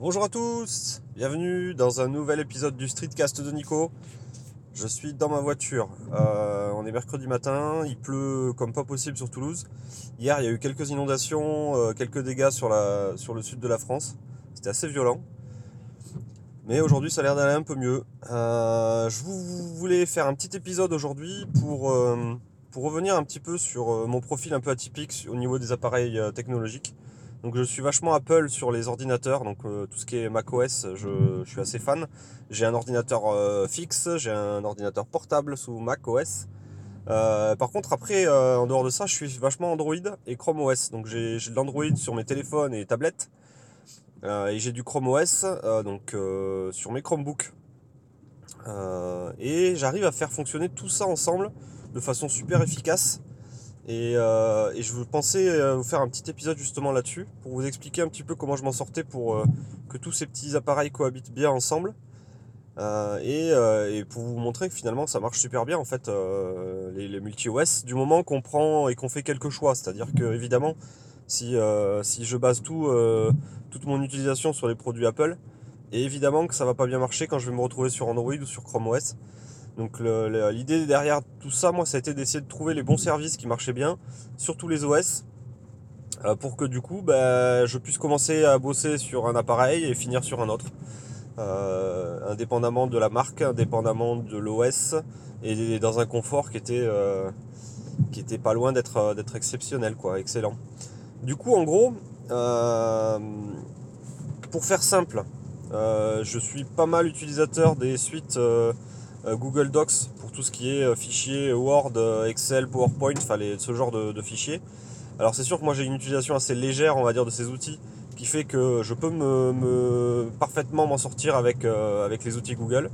Bonjour à tous, bienvenue dans un nouvel épisode du Streetcast de Nico. Je suis dans ma voiture. Euh, on est mercredi matin, il pleut comme pas possible sur Toulouse. Hier, il y a eu quelques inondations, euh, quelques dégâts sur, le sud de la France. C'était assez violent. Mais aujourd'hui, ça a l'air d'aller un peu mieux. Euh, je vous voulais faire un petit épisode aujourd'hui pour, pour revenir un petit peu sur mon profil un peu atypique au niveau des appareils technologiques. Donc je suis vachement Apple sur les ordinateurs, donc euh, tout ce qui est macOS, je, je suis assez fan. J'ai un ordinateur euh, fixe, j'ai un ordinateur portable sous macOS. Euh, par contre après, en dehors de ça, je suis vachement Android et Chrome OS. Donc j'ai de l'Android sur mes téléphones et tablettes. Et j'ai du Chrome OS donc, sur mes Chromebooks. Et j'arrive à faire fonctionner tout ça ensemble de façon super efficace. Et, euh, et je pensais euh, vous faire un petit épisode justement là-dessus pour vous expliquer un petit peu comment je m'en sortais pour euh, que tous ces petits appareils cohabitent bien ensemble. Et, pour vous montrer que finalement ça marche super bien en fait les, les multi-OS du moment qu'on prend et qu'on fait quelques choix. C'est-à-dire que évidemment si, si je base tout, toute mon utilisation sur les produits Apple, et évidemment que ça va pas bien marcher quand je vais me retrouver sur Android ou sur Chrome OS. Donc l'idée derrière tout ça, moi, ça a été d'essayer de trouver les bons services qui marchaient bien sur tous les OS euh, pour que du coup, bah, je puisse commencer à bosser sur un appareil et finir sur un autre. Euh, indépendamment de la marque, indépendamment de l'OS et dans un confort qui était, euh, qui était pas loin d'être exceptionnel, quoi, excellent. Du coup, en gros, pour faire simple, je suis pas mal utilisateur des suites Google Docs pour tout ce qui est euh, fichiers Word, euh, Excel, PowerPoint, ce genre de, fichiers. Alors c'est sûr que moi j'ai une utilisation assez légère, on va dire, de ces outils, qui fait que je peux me, me- parfaitement m'en sortir avec, euh, les outils Google.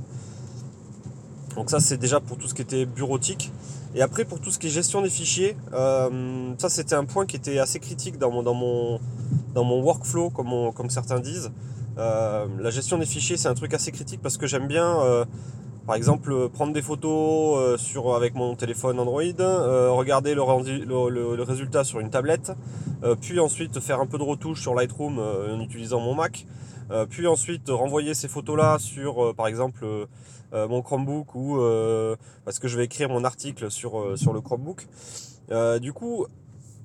Donc ça c'est déjà pour tout ce qui était bureautique. Et après pour tout ce qui est gestion des fichiers, euh, ça c'était un point qui était assez critique dans mon, workflow, comme, certains disent. Euh, la gestion des fichiers, c'est un truc assez critique parce que j'aime bien, euh, par exemple, euh, prendre des photos euh, sur, avec mon téléphone Android, euh, regarder le, résultat sur une tablette, puis ensuite faire un peu de retouche sur Lightroom en utilisant mon Mac, puis ensuite renvoyer ces photos-là sur, par exemple, mon Chromebook ou parce que je vais écrire mon article sur, sur le Chromebook. Du coup,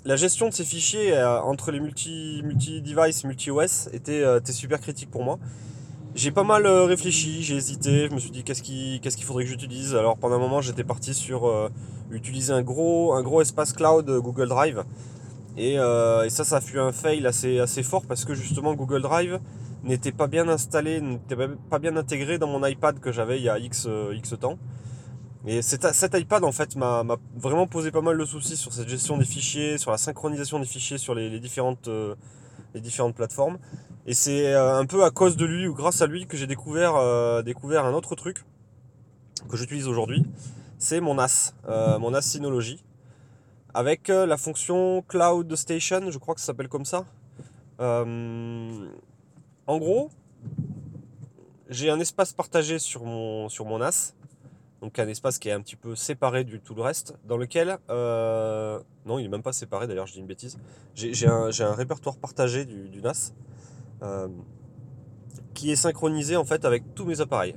la gestion de ces fichiers entre les multi, multi-device, multi-OS était, était super critique pour moi. J'ai pas mal euh, réfléchi, j'ai hésité, je me suis dit qu'est-ce qu'il faudrait que j'utilise? Alors pendant un moment j'étais parti sur euh, utiliser un gros, un gros espace cloud euh, Google Drive. Et, et ça, ça fut un fail assez, assez fort parce que justement Google Drive n'était pas bien installé, n'était pas bien intégré dans mon iPad que j'avais il y a X, X temps. Et cet, cet iPad en fait m'a vraiment posé pas mal de soucis sur cette gestion des fichiers, sur la synchronisation des fichiers sur les, différentes, les différentes plateformes. Et c'est euh, un peu à cause de lui ou grâce à lui que j'ai découvert, euh, découvert un autre truc que j'utilise aujourd'hui. C'est mon NAS, euh, mon NAS Synology, avec la fonction Cloud Station, je crois que ça s'appelle comme ça. En gros, j'ai un espace partagé sur mon, sur mon NAS, donc un espace qui est un petit peu séparé du tout le reste, dans lequel, non, il est même pas séparé d'ailleurs, je dis une bêtise. J'ai un, un répertoire partagé du, du NAS euh, qui est synchronisé en fait avec tous mes appareils.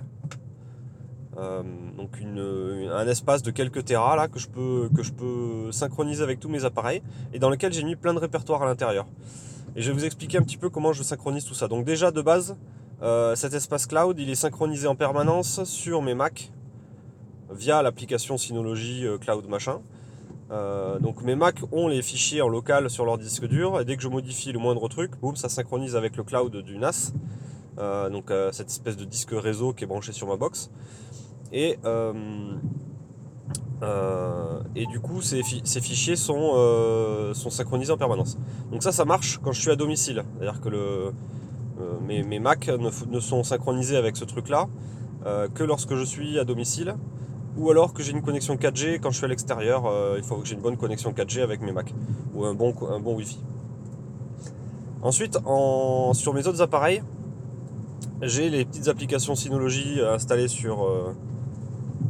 Euh, donc une- un espace de quelques terras là que je peux synchroniser avec tous mes appareils et dans lequel j'ai mis plein de répertoires à l'intérieur. Et je vais vous expliquer un petit peu comment je synchronise tout ça. Donc déjà de base, euh, cet espace cloud, il est synchronisé en permanence sur mes Mac via l'application Synology euh, Cloud machin. Euh, donc mes Mac ont les fichiers en local sur leur disque dur et dès que je modifie le moindre truc, boum, ça synchronise avec le cloud du NAS. Euh, donc euh, cette espèce de disque réseau qui est branché sur ma box. Et, et du coup, ces, fi- ces fichiers sont, sont synchronisés en permanence. Donc ça, ça marche quand je suis à domicile. C'est-à-dire que mes, mes Mac ne, sont synchronisés avec ce truc-là que lorsque je suis à domicile ou alors que j'ai une connexion 4G quand je suis à l'extérieur. euh, il faut que j'ai une bonne connexion 4G avec mes Mac ou un bon, un bon Wi-Fi. Ensuite, en, sur mes autres appareils, j'ai les petites applications Synology installées sur, euh,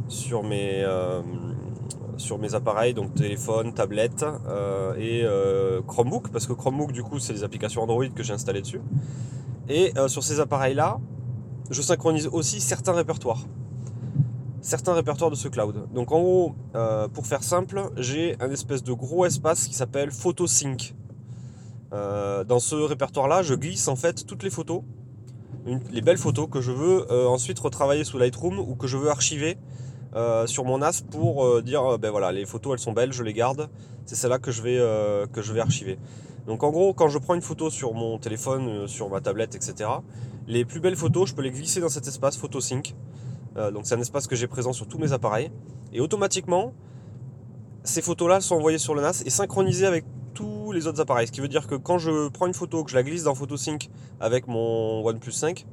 sur, mes, euh, sur mes appareils, donc téléphone, tablette et Chromebook, parce que Chromebook, du coup, c'est les applications Android que j'ai installées dessus. Et sur ces appareils-là, je synchronise aussi certains répertoires. Certains répertoires de ce cloud. Donc en gros, pour faire simple, j'ai un espèce de gros espace qui s'appelle PhotoSync. dans ce répertoire-là, je glisse en fait toutes les photos les belles photos que je veux euh, ensuite retravailler sous Lightroom ou que je veux archiver euh, sur mon NAS pour euh, dire ben voilà les photos elles sont belles, je les garde, c'est celle-là que je que je vais archiver. Donc en gros quand je prends une photo sur mon téléphone, sur ma tablette, etc. Les plus belles photos je peux les glisser dans cet espace PhotoSync. Donc c'est un espace que j'ai présent sur tous mes appareils et automatiquement ces photos-là sont envoyées sur le NAS et synchronisées avec tous les autres appareils. Ce qui veut dire que quand je prends une photo, que je la glisse dans PhotoSync avec mon OnePlus 5,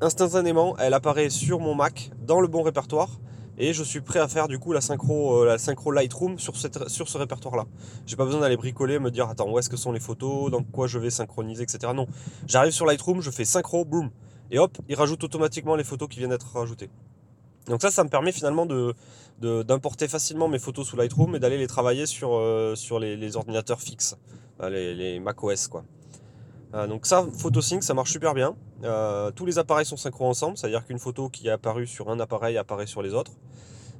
instantanément, elle apparaît sur mon Mac dans le bon répertoire et je suis prêt à faire du coup la synchro, euh, la synchro Lightroom sur, cette, sur ce répertoire-là. J'ai pas besoin d'aller bricoler, me dire attends où est-ce que sont les photos, dans quoi je vais synchroniser, etc. Non, j'arrive sur Lightroom, je fais synchro, boum, et hop, il rajoute automatiquement les photos qui viennent d'être rajoutées. Donc ça, ça me permet finalement de, d'importer facilement mes photos sous Lightroom et d'aller les travailler sur, euh, les, ordinateurs fixes, les, les macOS quoi. Euh, donc ça, PhotoSync, ça marche super bien. Euh, tous les appareils sont synchro ensemble, c'est-à-dire qu'une photo qui est apparue sur un appareil apparaît sur les autres,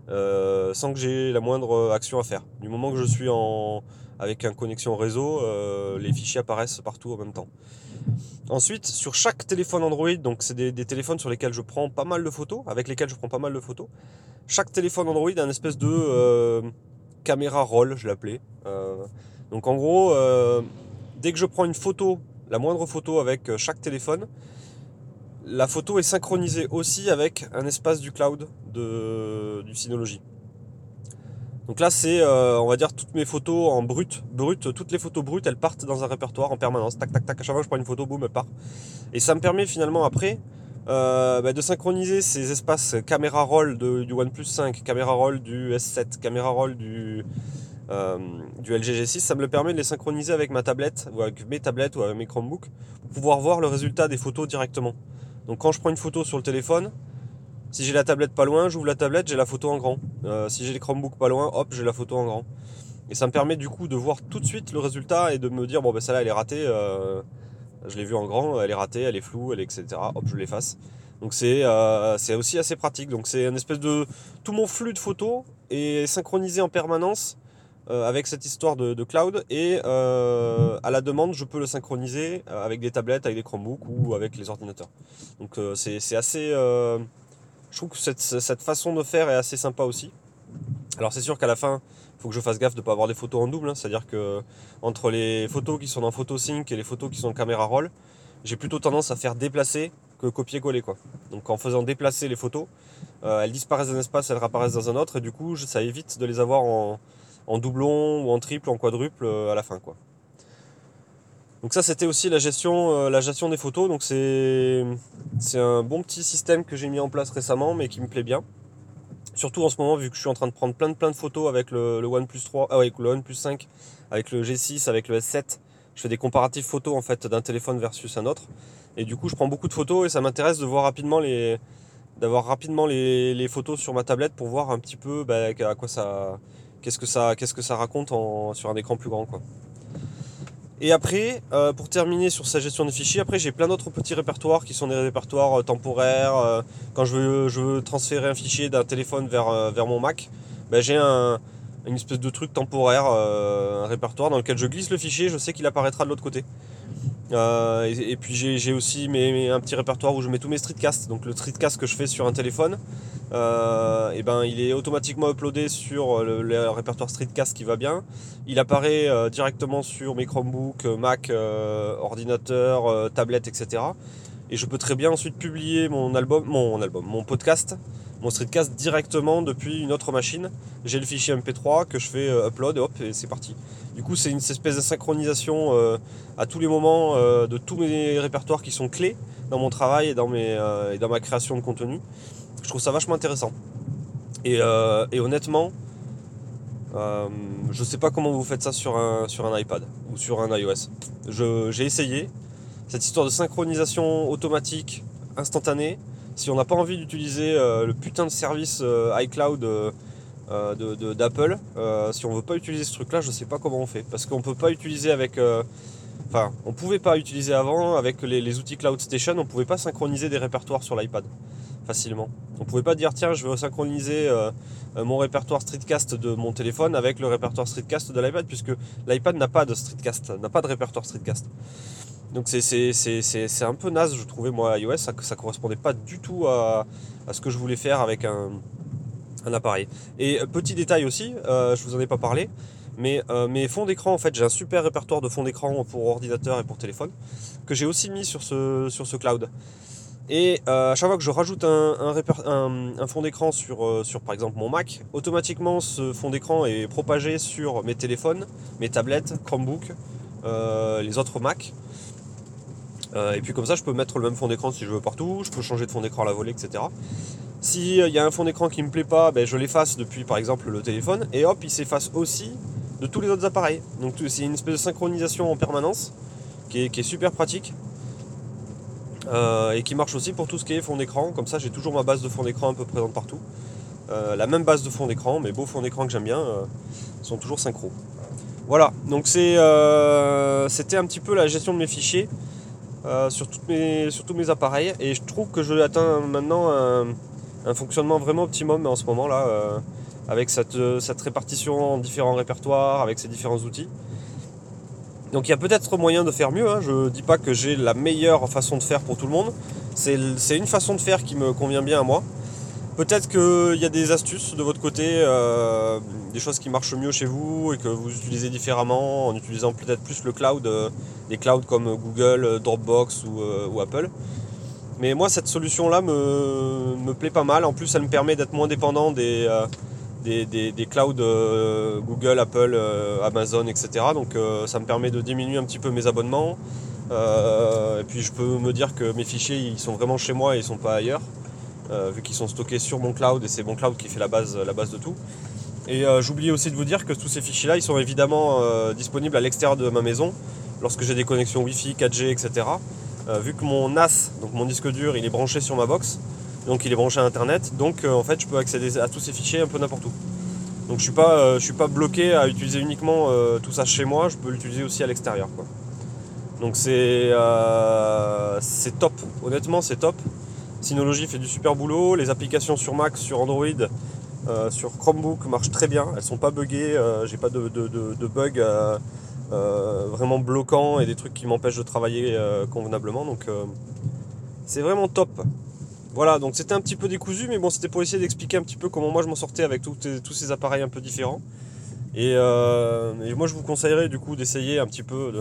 sans que j'ai la moindre action à faire. Du moment que je suis en, avec une connexion réseau, les fichiers apparaissent partout en même temps. Ensuite, sur chaque téléphone Android, donc c'est des, téléphones sur lesquels je prends pas mal de photos, avec lesquels je prends pas mal de photos. Chaque téléphone Android a une espèce de euh, caméra roll, je l'appelais. Euh, donc en gros, euh, dès que je prends une photo, la moindre photo avec chaque téléphone, la photo est synchronisée aussi avec un espace du cloud de, du Synology. Donc là, c'est, euh, on va dire, toutes mes photos en brut, brut, toutes les photos brutes, elles partent dans un répertoire en permanence. Tac, tac, tac. À chaque fois que je prends une photo, boum, elle part. Et ça me permet finalement après euh, bah, de synchroniser ces espaces caméra roll du OnePlus 5, caméra roll du S7, caméra roll du, euh, du LG G6. Ça me le permet de les synchroniser avec ma tablette ou avec mes tablettes ou avec mes Chromebooks pour pouvoir voir le résultat des photos directement. Donc quand je prends une photo sur le téléphone, si j'ai la tablette pas loin, j'ouvre la tablette, j'ai la photo en grand. Euh, si j'ai les Chromebooks pas loin, hop, j'ai la photo en grand. Et ça me permet du coup de voir tout de suite le résultat et de me dire bon ben celle-là elle est ratée, euh, je l'ai vue en grand, elle est ratée, elle est floue, elle est etc. Hop, je l'efface. Donc euh, c'est aussi assez pratique. Donc c'est une espèce de tout mon flux de photos est synchronisé en permanence avec cette histoire de, de cloud et à la demande je peux le synchroniser avec des tablettes, avec des Chromebooks ou avec les ordinateurs. Donc c'est assez je trouve que cette, façon de faire est assez sympa aussi. Alors c'est sûr qu'à la fin, il faut que je fasse gaffe de ne pas avoir des photos en double. Hein. C'est-à-dire que entre les photos qui sont dans PhotoSync et les photos qui sont en caméra roll, j'ai plutôt tendance à faire déplacer que copier-coller. Donc en faisant déplacer les photos, euh, elles disparaissent d'un espace, elles réapparaissent dans un autre, et du coup ça évite de les avoir en, en doublon ou en triple, en quadruple euh, à la fin. quoi. Donc ça c'était aussi la gestion, euh, la gestion des photos. Donc c'est, un bon petit système que j'ai mis en place récemment mais qui me plaît bien. Surtout en ce moment vu que je suis en train de prendre plein de plein de photos avec le, OnePlus 3, ah, avec le OnePlus 5, avec le G6, avec le S7. Je fais des comparatifs photos en fait d'un téléphone versus un autre. Et du coup je prends beaucoup de photos et ça m'intéresse de voir rapidement les. d'avoir rapidement les, photos sur ma tablette pour voir un petit peu bah, à quoi ça. Qu'est-ce que ça, qu'est-ce que ça raconte sur un écran plus grand quoi. Et après, euh, pour terminer sur sa gestion des fichiers, après j'ai plein d'autres petits répertoires qui sont des répertoires euh, temporaires. Euh, quand je veux, transférer un fichier d'un téléphone vers, mon Mac, ben, j'ai un, une espèce de truc temporaire, un répertoire dans lequel je glisse le fichier, je sais qu'il apparaîtra de l'autre côté. Et, puis j'ai aussi un petit répertoire où je mets tous mes streetcasts. Donc le streetcast que je fais sur un téléphone, euh, et ben, il est automatiquement uploadé sur le, répertoire Streetcast qui va bien. Il apparaît euh, directement sur mes Chromebooks, Mac, euh, ordinateur, tablette, etc. Et je peux très bien ensuite publier mon album, mon podcast, mon streetcast directement depuis une autre machine. J'ai le fichier MP3 que je fais upload et hop, et c'est parti. Du coup, c'est une espèce de synchronisation à tous les moments de tous mes répertoires qui sont clés dans mon travail et dans, et ma création de contenu. Je trouve ça vachement intéressant. Et, euh, honnêtement, euh, je sais pas comment vous faites ça sur un, sur un iPad ou sur un iOS. J'ai essayé. Cette histoire de synchronisation automatique, instantanée, si on n'a pas envie d'utiliser euh, le putain de service euh, iCloud d'Apple, si on veut pas utiliser ce truc là, je sais pas comment on fait. Parce qu'on peut pas utiliser avec enfin, on pouvait pas utiliser avant avec les, outils Cloud Station, on pouvait pas synchroniser des répertoires sur l'iPad facilement. On pouvait pas dire tiens, je veux synchroniser euh, mon répertoire Streetcast de mon téléphone avec le répertoire Streetcast de l'iPad, puisque l'iPad n'a pas de Streetcast, n'a pas de répertoire Streetcast. Donc c'est un peu naze, je trouvais moi iOS, ça, correspondait pas du tout à, ce que je voulais faire avec un, appareil. Et petit détail aussi, euh, je vous en ai pas parlé, mais euh, mes fonds d'écran, en fait, j'ai un super répertoire de fonds d'écran pour ordinateur et pour téléphone que j'ai aussi mis sur ce, sur ce cloud. Et euh, à chaque fois que je rajoute un, un, fond d'écran sur, sur par exemple mon Mac, automatiquement ce fond d'écran est propagé sur mes téléphones, mes tablettes, Chromebook, les autres Mac. Euh, et puis comme ça, je peux mettre le même fond d'écran si je veux partout, je peux changer de fond d'écran à la volée, etc. S'il euh, y a un fond d'écran qui me plaît pas, ben, je l'efface depuis par exemple le téléphone, et hop, il s'efface aussi de tous les autres appareils. Donc c'est une espèce de synchronisation en permanence qui est, super pratique. Euh, et qui marche aussi pour tout ce qui est fond d'écran. Comme ça, j'ai toujours ma base de fond d'écran un peu présente partout. la même base de fond d'écran, mes beaux fonds d'écran que j'aime bien, sont toujours synchro. Voilà, donc c'était un petit peu la gestion de mes fichiers. Euh, sur, tous mes appareils et je trouve que je atteins maintenant un, fonctionnement vraiment optimum en ce moment là euh, avec cette, répartition en différents répertoires, avec ces différents outils. Donc il y a peut-être moyen de faire mieux, hein. je dis pas que j'ai la meilleure façon de faire pour tout le monde, c'est une façon de faire qui me convient bien à moi. Peut-être qu'il y a des astuces de votre côté, euh, des choses qui marchent mieux chez vous et que vous utilisez différemment en utilisant peut-être plus le cloud, euh, des clouds comme Google, Dropbox euh, ou, Apple. Mais moi, cette solution-là me, plaît pas mal. En plus, elle me permet d'être moins dépendant des, des, clouds Google, Apple, Amazon, etc. Donc, ça me permet de diminuer un petit peu mes abonnements. et puis, je peux me dire que mes fichiers, ils sont vraiment chez moi et ils sont pas ailleurs. Euh, vu qu'ils sont stockés sur mon cloud et c'est mon cloud qui fait la base, la base de tout. Et euh, j'oubliais aussi de vous dire que tous ces fichiers-là, ils sont évidemment euh, disponibles à l'extérieur de ma maison lorsque j'ai des connexions Wi-Fi, 4G, etc. vu que mon NAS, donc mon disque dur, il est branché sur ma box, donc il est branché à Internet, donc en fait je peux accéder à tous ces fichiers un peu n'importe où. Donc je suis suis pas bloqué à utiliser uniquement tout ça chez moi, je peux l'utiliser aussi à l'extérieur. Donc c'est top, honnêtement c'est top. Synology fait du super boulot, les applications sur Mac, sur Android, euh, sur Chromebook marchent très bien, elles sont pas buggées, euh, j'ai pas de, bugs euh, vraiment bloquants et des trucs qui m'empêchent de travailler convenablement, donc c'est vraiment top. Voilà, donc c'était un petit peu décousu, mais bon, c'était pour essayer d'expliquer un petit peu comment moi je m'en sortais avec tous ces appareils un peu différents. Et, moi je vous conseillerais du coup d'essayer un petit peu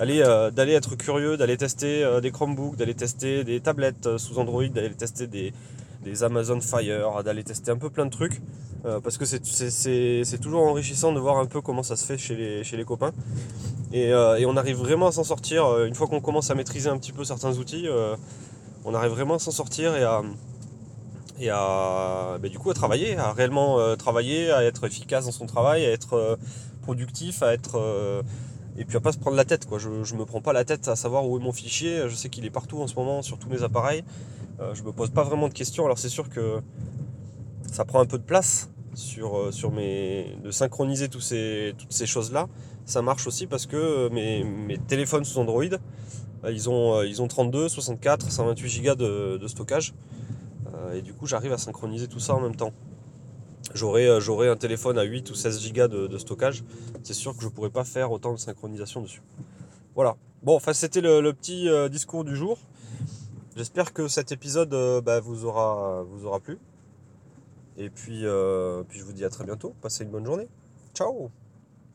euh, d'aller être curieux, d'aller tester euh, des Chromebooks, d'aller tester des tablettes euh, sous Android, d'aller tester des, Amazon Fire, d'aller tester un peu plein de trucs. parce que c'est toujours enrichissant de voir un peu comment ça se fait chez les, chez les copains. Et, on arrive vraiment à s'en sortir. Une fois qu'on commence à maîtriser un petit peu certains outils, on arrive vraiment à s'en sortir et à, et à bah, du coup à travailler, à réellement travailler, à être efficace dans son travail, à être productif, à être et puis à pas se prendre la tête quoi. Je, ne me prends pas la tête à savoir où est mon fichier. Je sais qu'il est partout en ce moment sur tous mes appareils. Euh, je me pose pas vraiment de questions. Alors c'est sûr que ça prend un peu de place sur, euh, sur mes, de synchroniser ces, toutes ces choses là. Ça marche aussi parce que mes, mes téléphones sous Android, euh, ils ont, ils ont 32, 64, 128 Go de, de stockage. Et du coup j'arrive à synchroniser tout ça en même temps. Euh, j'aurai un téléphone à 8 ou 16 Go de, stockage, c'est sûr que je ne pourrais pas faire autant de synchronisation dessus. Voilà. Bon, enfin c'était le, petit euh, discours du jour. J'espère que cet épisode euh, bah, vous, aura, vous aura plu. Et puis, puis je vous dis à très bientôt. Passez une bonne journée. Ciao